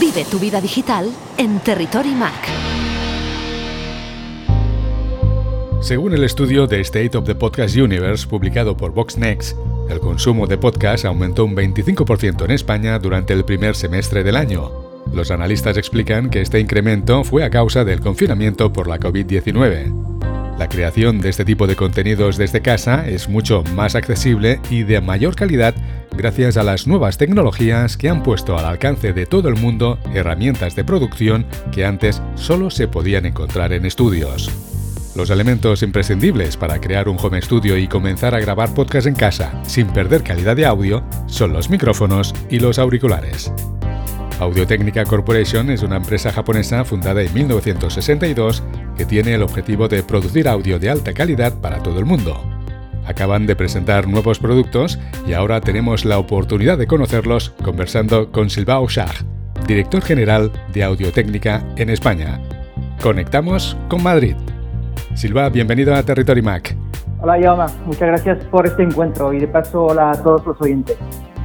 Vive tu vida digital en Territory Mac. Según el estudio de State of the Podcast Universe publicado por VoxNext, el consumo de podcast aumentó un 25% en España durante el primer semestre del año. Los analistas explican que este incremento fue a causa del confinamiento por la COVID-19. La creación de este tipo de contenidos desde casa es mucho más accesible y de mayor calidad gracias a las nuevas tecnologías que han puesto al alcance de todo el mundo herramientas de producción que antes solo se podían encontrar en estudios. Los elementos imprescindibles para crear un home studio y comenzar a grabar podcast en casa sin perder calidad de audio son los micrófonos y los auriculares. Audio Technica Corporation es una empresa japonesa fundada en 1962 que tiene el objetivo de producir audio de alta calidad para todo el mundo. Acaban de presentar nuevos productos y ahora tenemos la oportunidad de conocerlos conversando con Silvao Shah, director general de Audiotécnica en España. Conectamos con Madrid. Silva, bienvenido a Territory Mac. Hola, Yoma. Muchas gracias por este encuentro y de paso hola a todos los oyentes.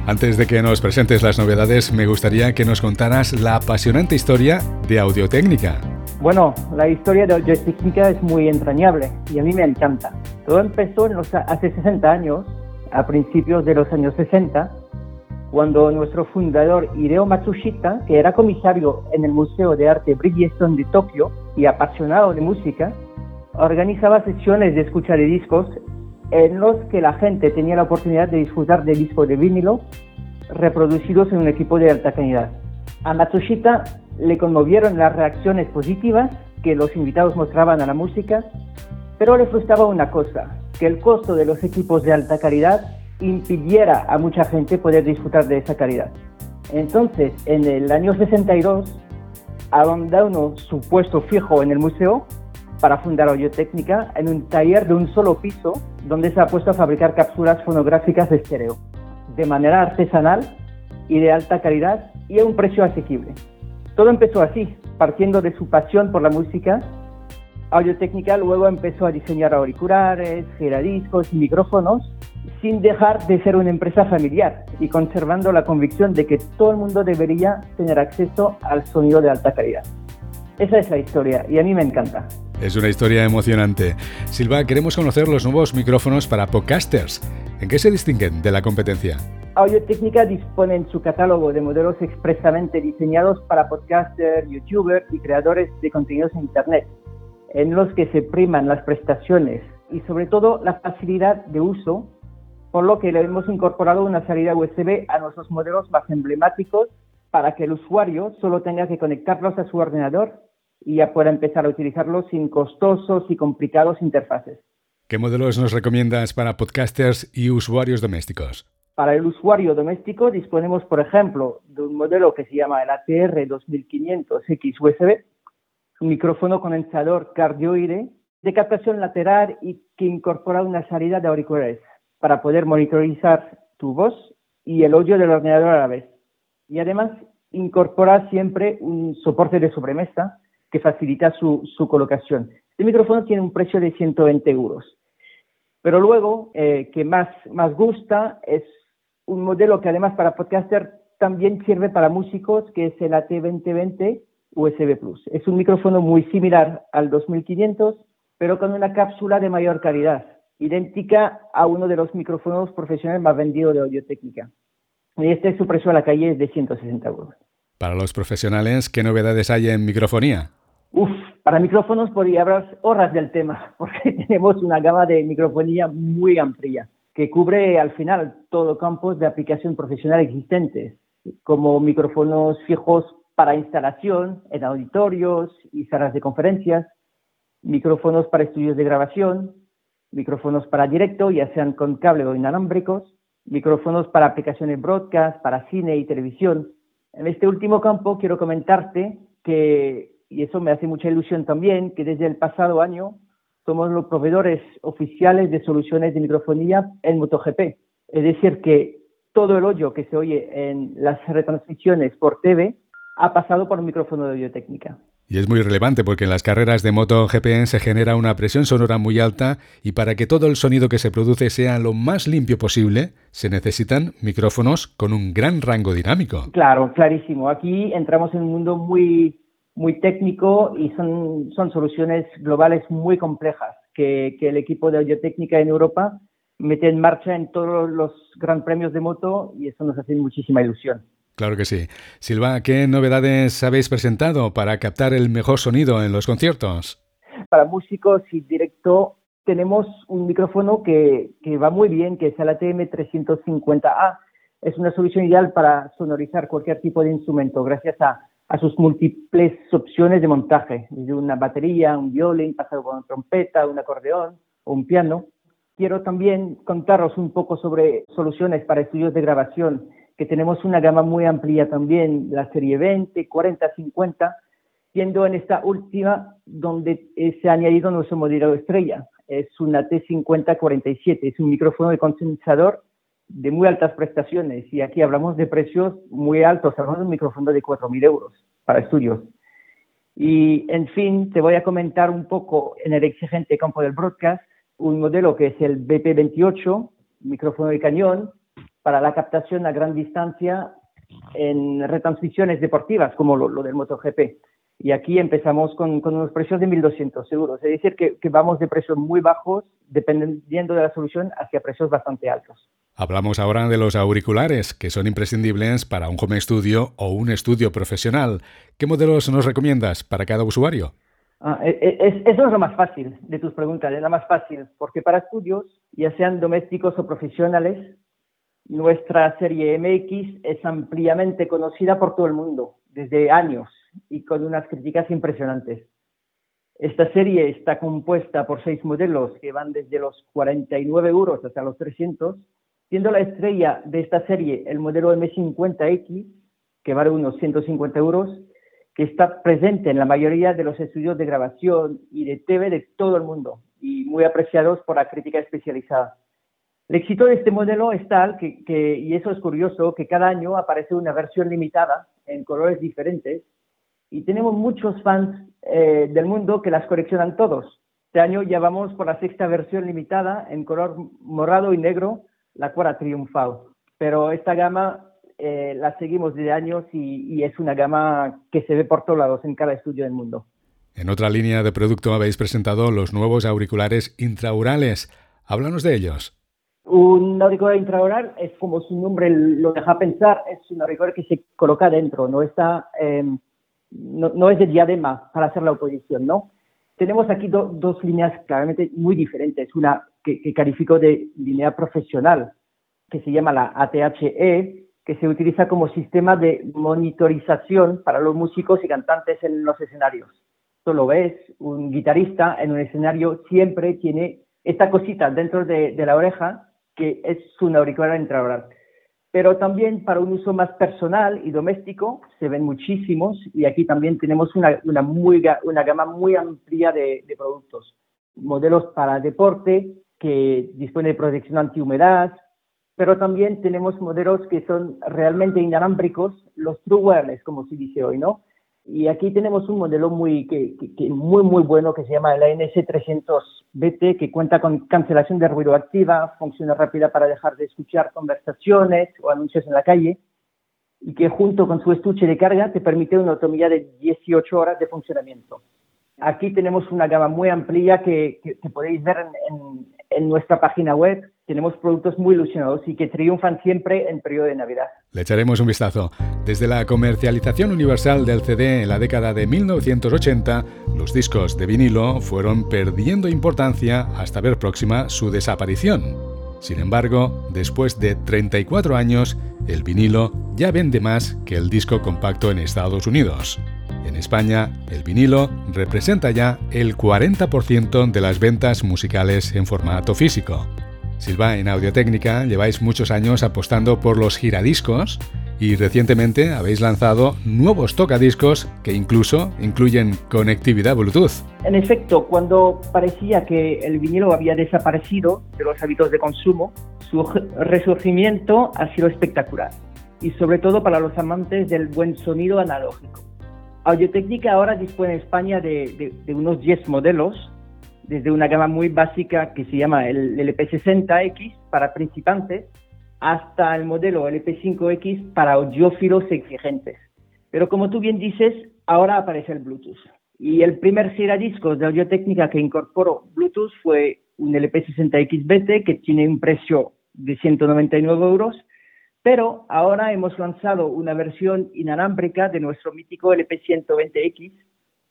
Antes de que nos presentes las novedades, me gustaría que nos contaras la apasionante historia de Audiotécnica. Bueno, la historia de Audiotécnica es muy entrañable y a mí me encanta. Todo empezó hace 60 años, a principios de los años 60, cuando nuestro fundador Hideo Matsushita, que era comisario en el Museo de Arte Bridgestone de Tokio y apasionado de música, organizaba sesiones de escucha de discos en los que la gente tenía la oportunidad de disfrutar de discos de vinilo reproducidos en un equipo de alta calidad. A Matsushita le conmovieron las reacciones positivas que los invitados mostraban a la música, pero le frustraba una cosa, que el costo de los equipos de alta calidad impidiera a mucha gente poder disfrutar de esa calidad. Entonces, en el año 62, abandonó su puesto fijo en el museo para fundar Audiotécnica en un taller de un solo piso donde se ha puesto a fabricar cápsulas fonográficas de estéreo, de manera artesanal y de alta calidad y a un precio asequible. Todo empezó así, partiendo de su pasión por la música. Audiotécnica luego empezó a diseñar auriculares, giradiscos y micrófonos sin dejar de ser una empresa familiar y conservando la convicción de que todo el mundo debería tener acceso al sonido de alta calidad. Esa es la historia y a mí me encanta. Es una historia emocionante. Silva, queremos conocer los nuevos micrófonos para podcasters. ¿En qué se distinguen de la competencia? Audio Técnica dispone en su catálogo de modelos expresamente diseñados para podcasters, youtubers y creadores de contenidos en Internet, en los que se priman las prestaciones y sobre todo la facilidad de uso, por lo que le hemos incorporado una salida USB a nuestros modelos más emblemáticos para que el usuario solo tenga que conectarlos a su ordenador y ya pueda empezar a utilizarlo sin costosos y complicados interfaces. ¿Qué modelos nos recomiendas para podcasters y usuarios domésticos? Para el usuario doméstico disponemos, por ejemplo, de un modelo que se llama el ATR 2500X USB, un micrófono condensador cardioide de captación lateral y que incorpora una salida de auriculares para poder monitorizar tu voz y el audio del ordenador a la vez. Y además incorpora siempre un soporte de sobremesa que facilita su, colocación. El micrófono tiene un precio de 120 euros. Pero luego, eh, que más, más gusta, es un modelo que además para podcaster también sirve para músicos, que es el AT2020 USB Plus. Es un micrófono muy similar al 2500, pero con una cápsula de mayor calidad, idéntica a uno de los micrófonos profesionales más vendidos de audio técnica. Y este su precio a la calle es de 160 euros. Para los profesionales, ¿qué novedades hay en microfonía? Uf, para micrófonos podría hablar horas del tema, porque tenemos una gama de microfonía muy amplia, que cubre al final todo campos de aplicación profesional existentes, como micrófonos fijos para instalación en auditorios y salas de conferencias, micrófonos para estudios de grabación, micrófonos para directo, ya sean con cable o inalámbricos, micrófonos para aplicaciones broadcast, para cine y televisión. En este último campo quiero comentarte que y eso me hace mucha ilusión también, que desde el pasado año somos los proveedores oficiales de soluciones de microfonía en MotoGP. Es decir, que todo el hoyo que se oye en las retransmisiones por TV ha pasado por un micrófono de audiotécnica. Y es muy relevante porque en las carreras de moto GP se genera una presión sonora muy alta y para que todo el sonido que se produce sea lo más limpio posible, se necesitan micrófonos con un gran rango dinámico. Claro, clarísimo. Aquí entramos en un mundo muy, muy técnico y son, son soluciones globales muy complejas que, que el equipo de audiotécnica en Europa mete en marcha en todos los gran premios de moto y eso nos hace muchísima ilusión. Claro que sí. Silva, ¿qué novedades habéis presentado para captar el mejor sonido en los conciertos? Para músicos y directo tenemos un micrófono que, que va muy bien, que es el ATM350A. Es una solución ideal para sonorizar cualquier tipo de instrumento gracias a, a sus múltiples opciones de montaje, desde una batería, un violín, pasado por una trompeta, un acordeón o un piano. Quiero también contaros un poco sobre soluciones para estudios de grabación que tenemos una gama muy amplia también, la serie 20, 40, 50, siendo en esta última donde se ha añadido nuestro modelo estrella. Es una T5047, es un micrófono de condensador de muy altas prestaciones y aquí hablamos de precios muy altos, hablamos de un micrófono de 4.000 euros para estudios. Y en fin, te voy a comentar un poco en el exigente campo del broadcast, un modelo que es el BP28, micrófono de cañón, para la captación a gran distancia en retransmisiones deportivas, como lo, del MotoGP. Y aquí empezamos con, unos precios de 1.200 euros. Es decir, que, que vamos de precios muy bajos, dependiendo de la solución, hacia precios bastante altos. Hablamos ahora de los auriculares, que son imprescindibles para un home studio o un estudio profesional. ¿Qué modelos nos recomiendas para cada usuario? Ah, e, e, eso es lo más fácil de tus preguntas, es lo más fácil, porque para estudios, ya sean domésticos o profesionales, nuestra serie MX es ampliamente conocida por todo el mundo desde años y con unas críticas impresionantes. Esta serie está compuesta por seis modelos que van desde los 49 euros hasta los 300, siendo la estrella de esta serie el modelo M50X, que vale unos 150 euros, que está presente en la mayoría de los estudios de grabación y de TV de todo el mundo y muy apreciados por la crítica especializada. El éxito de este modelo es tal que, y eso es curioso, que cada año aparece una versión limitada en colores diferentes y tenemos muchos fans eh, del mundo que las coleccionan todos. Este año ya vamos por la sexta versión limitada en color morado y negro, la cual ha triunfado. Pero esta gama eh, la seguimos desde años y, y es una gama que se ve por todos lados en cada estudio del mundo. En otra línea de producto habéis presentado los nuevos auriculares intraurales. Háblanos de ellos. Un auricular intraoral es como su nombre lo deja pensar, es un auricular que se coloca dentro, no está, em, no, es de diadema para hacer la oposición, ¿no? Tenemos aquí dos líneas claramente muy diferentes, una que, que califico de línea profesional, que se llama la ATHE, que se utiliza como sistema de monitorización para los músicos y cantantes en los escenarios. Tú lo ves, un guitarrista en un escenario siempre tiene esta cosita dentro de la oreja que es un auricular intraoral. Pero también para un uso más personal y doméstico se ven muchísimos y aquí también tenemos una, una, muy, una gama muy amplia de, de productos. Modelos para deporte que dispone de protección antihumedad, pero también tenemos modelos que son realmente inalámbricos, los true wireless, como se dice hoy, ¿no? Y aquí tenemos un modelo muy, que, muy, muy bueno que se llama el ANS300BT, que cuenta con cancelación de ruido activa, función rápida para dejar de escuchar conversaciones o anuncios en la calle, y que junto con su estuche de carga te permite una autonomía de 18 horas de funcionamiento. Aquí tenemos una gama muy amplia que, podéis ver en, en nuestra página web tenemos productos muy ilusionados y que triunfan siempre en periodo de Navidad. Le echaremos un vistazo. Desde la comercialización universal del CD en la década de 1980, los discos de vinilo fueron perdiendo importancia hasta ver próxima su desaparición. Sin embargo, después de 34 años, el vinilo ya vende más que el disco compacto en Estados Unidos. En España, el vinilo representa ya el 40% de las ventas musicales en formato físico. Silva, en Audiotécnica lleváis muchos años apostando por los giradiscos y recientemente habéis lanzado nuevos tocadiscos que incluso incluyen conectividad Bluetooth. En efecto, cuando parecía que el vinilo había desaparecido de los hábitos de consumo, su resurgimiento ha sido espectacular y sobre todo para los amantes del buen sonido analógico. Audiotecnica ahora dispone en España de, unos 10 modelos, desde una gama muy básica que se llama el LP60X para principiantes hasta el modelo LP5X para audiófilos exigentes. Pero como tú bien dices, ahora aparece el Bluetooth. Y el primer giradiscos de audio-técnica que incorporó Bluetooth fue un LP60XBT que tiene un precio de 199 euros, pero ahora hemos lanzado una versión inalámbrica de nuestro mítico LP120X,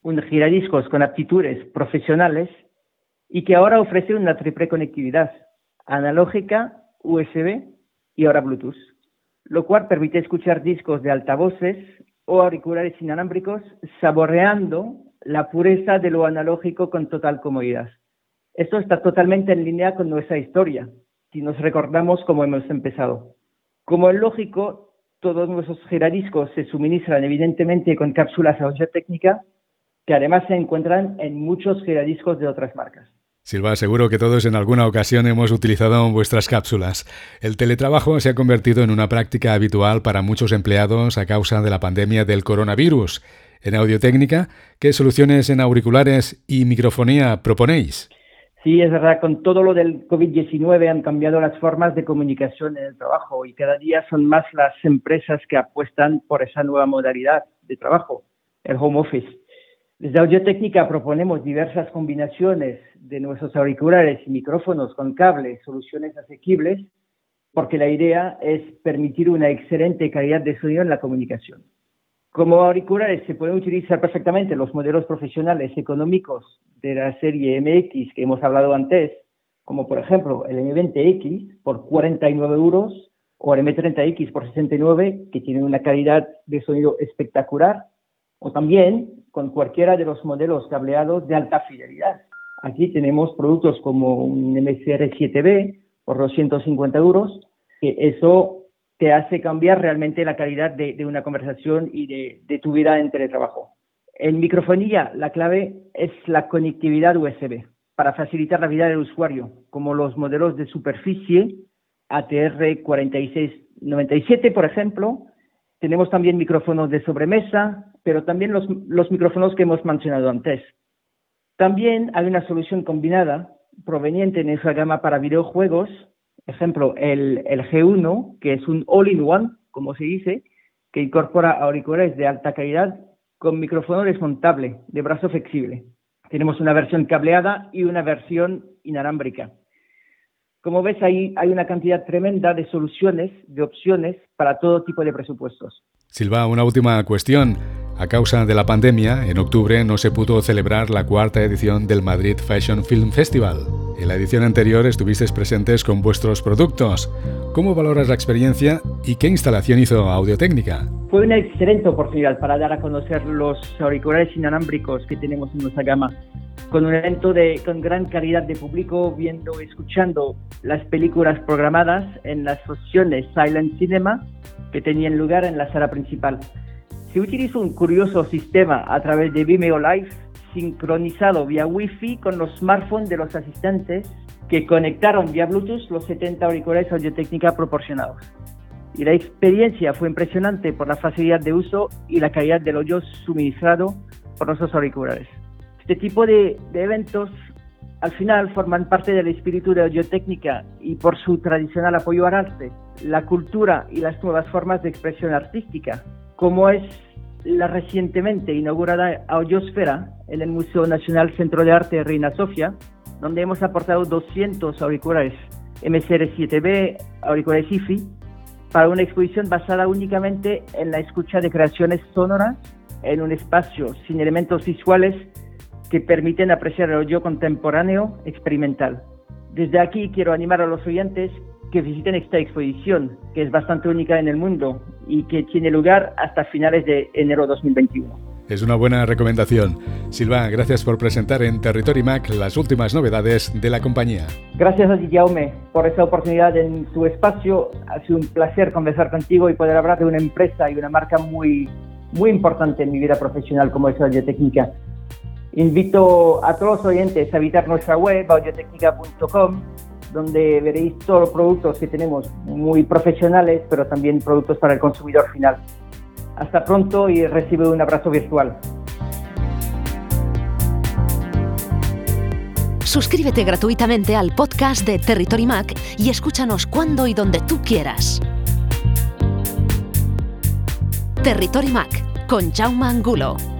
un giradiscos con aptitudes profesionales y que ahora ofrece una triple conectividad analógica, USB y ahora Bluetooth, lo cual permite escuchar discos de altavoces o auriculares inalámbricos saboreando la pureza de lo analógico con total comodidad. Esto está totalmente en línea con nuestra historia, si nos recordamos cómo hemos empezado. Como es lógico, todos nuestros giradiscos se suministran evidentemente con cápsulas técnica que además se encuentran en muchos giradiscos de otras marcas. Silva, seguro que todos en alguna ocasión hemos utilizado vuestras cápsulas. El teletrabajo se ha convertido en una práctica habitual para muchos empleados a causa de la pandemia del coronavirus. En Audiotécnica, ¿qué soluciones en auriculares y microfonía proponéis? Sí, es verdad, con todo lo del COVID-19 han cambiado las formas de comunicación en el trabajo y cada día son más las empresas que apuestan por esa nueva modalidad de trabajo, el home office. Desde Audiotécnica proponemos diversas combinaciones de nuestros auriculares y micrófonos con cable, soluciones asequibles, porque la idea es permitir una excelente calidad de sonido en la comunicación. Como auriculares se pueden utilizar perfectamente los modelos profesionales económicos de la serie MX que hemos hablado antes, como por ejemplo el M20X por 49 euros o el M30X por 69, que tienen una calidad de sonido espectacular, o también con cualquiera de los modelos cableados de alta fidelidad. Aquí tenemos productos como un MCR7B por 250 euros, que eso te hace cambiar realmente la calidad de, una conversación y de, de, tu vida en teletrabajo. En microfonía, la clave es la conectividad USB para facilitar la vida del usuario, como los modelos de superficie ATR 4697, por ejemplo. Tenemos también micrófonos de sobremesa, pero también los, micrófonos que hemos mencionado antes. También hay una solución combinada proveniente en esa gama para videojuegos, ejemplo, el, el G1, que es un all-in-one, como se dice, que incorpora auriculares de alta calidad con micrófono desmontable de brazo flexible. Tenemos una versión cableada y una versión inalámbrica. Como ves, ahí hay una cantidad tremenda de soluciones, de opciones para todo tipo de presupuestos. Silva, una última cuestión. A causa de la pandemia, en octubre no se pudo celebrar la cuarta edición del Madrid Fashion Film Festival. En la edición anterior estuvisteis presentes con vuestros productos. ¿Cómo valoras la experiencia y qué instalación hizo Audiotécnica? Fue una excelente oportunidad para dar a conocer los auriculares inalámbricos que tenemos en nuestra gama, con un evento de, con gran calidad de público viendo y escuchando las películas programadas en las sesiones Silent Cinema que tenían lugar en la sala principal. Se utilizó un curioso sistema a través de Vimeo Live sincronizado vía Wi-Fi con los smartphones de los asistentes que conectaron vía Bluetooth los 70 auriculares audio-técnica proporcionados. Y la experiencia fue impresionante por la facilidad de uso y la calidad del audio suministrado por nuestros auriculares. Este tipo de, de eventos al final forman parte del espíritu de audio-técnica y por su tradicional apoyo al arte, la cultura y las nuevas formas de expresión artística como es la recientemente inaugurada Audiosfera en el Museo Nacional Centro de Arte Reina Sofía, donde hemos aportado 200 auriculares MCR7B, auriculares IFI, para una exposición basada únicamente en la escucha de creaciones sonoras en un espacio sin elementos visuales que permiten apreciar el audio contemporáneo experimental. Desde aquí quiero animar a los oyentes que visiten esta exposición, que es bastante única en el mundo y que tiene lugar hasta finales de enero 2021. Es una buena recomendación. Silva, gracias por presentar en Territory Mac las últimas novedades de la compañía. Gracias a ti, Jaume, por esta oportunidad en tu espacio. Ha sido un placer conversar contigo y poder hablar de una empresa y una marca muy, muy importante en mi vida profesional como es Audiotecnica. Invito a todos los oyentes a visitar nuestra web, audiotecnica.com donde veréis todos los productos que tenemos muy profesionales, pero también productos para el consumidor final. Hasta pronto y recibe un abrazo virtual. Suscríbete gratuitamente al podcast de Territory Mac y escúchanos cuando y donde tú quieras. Territory Mac con Jaume Angulo.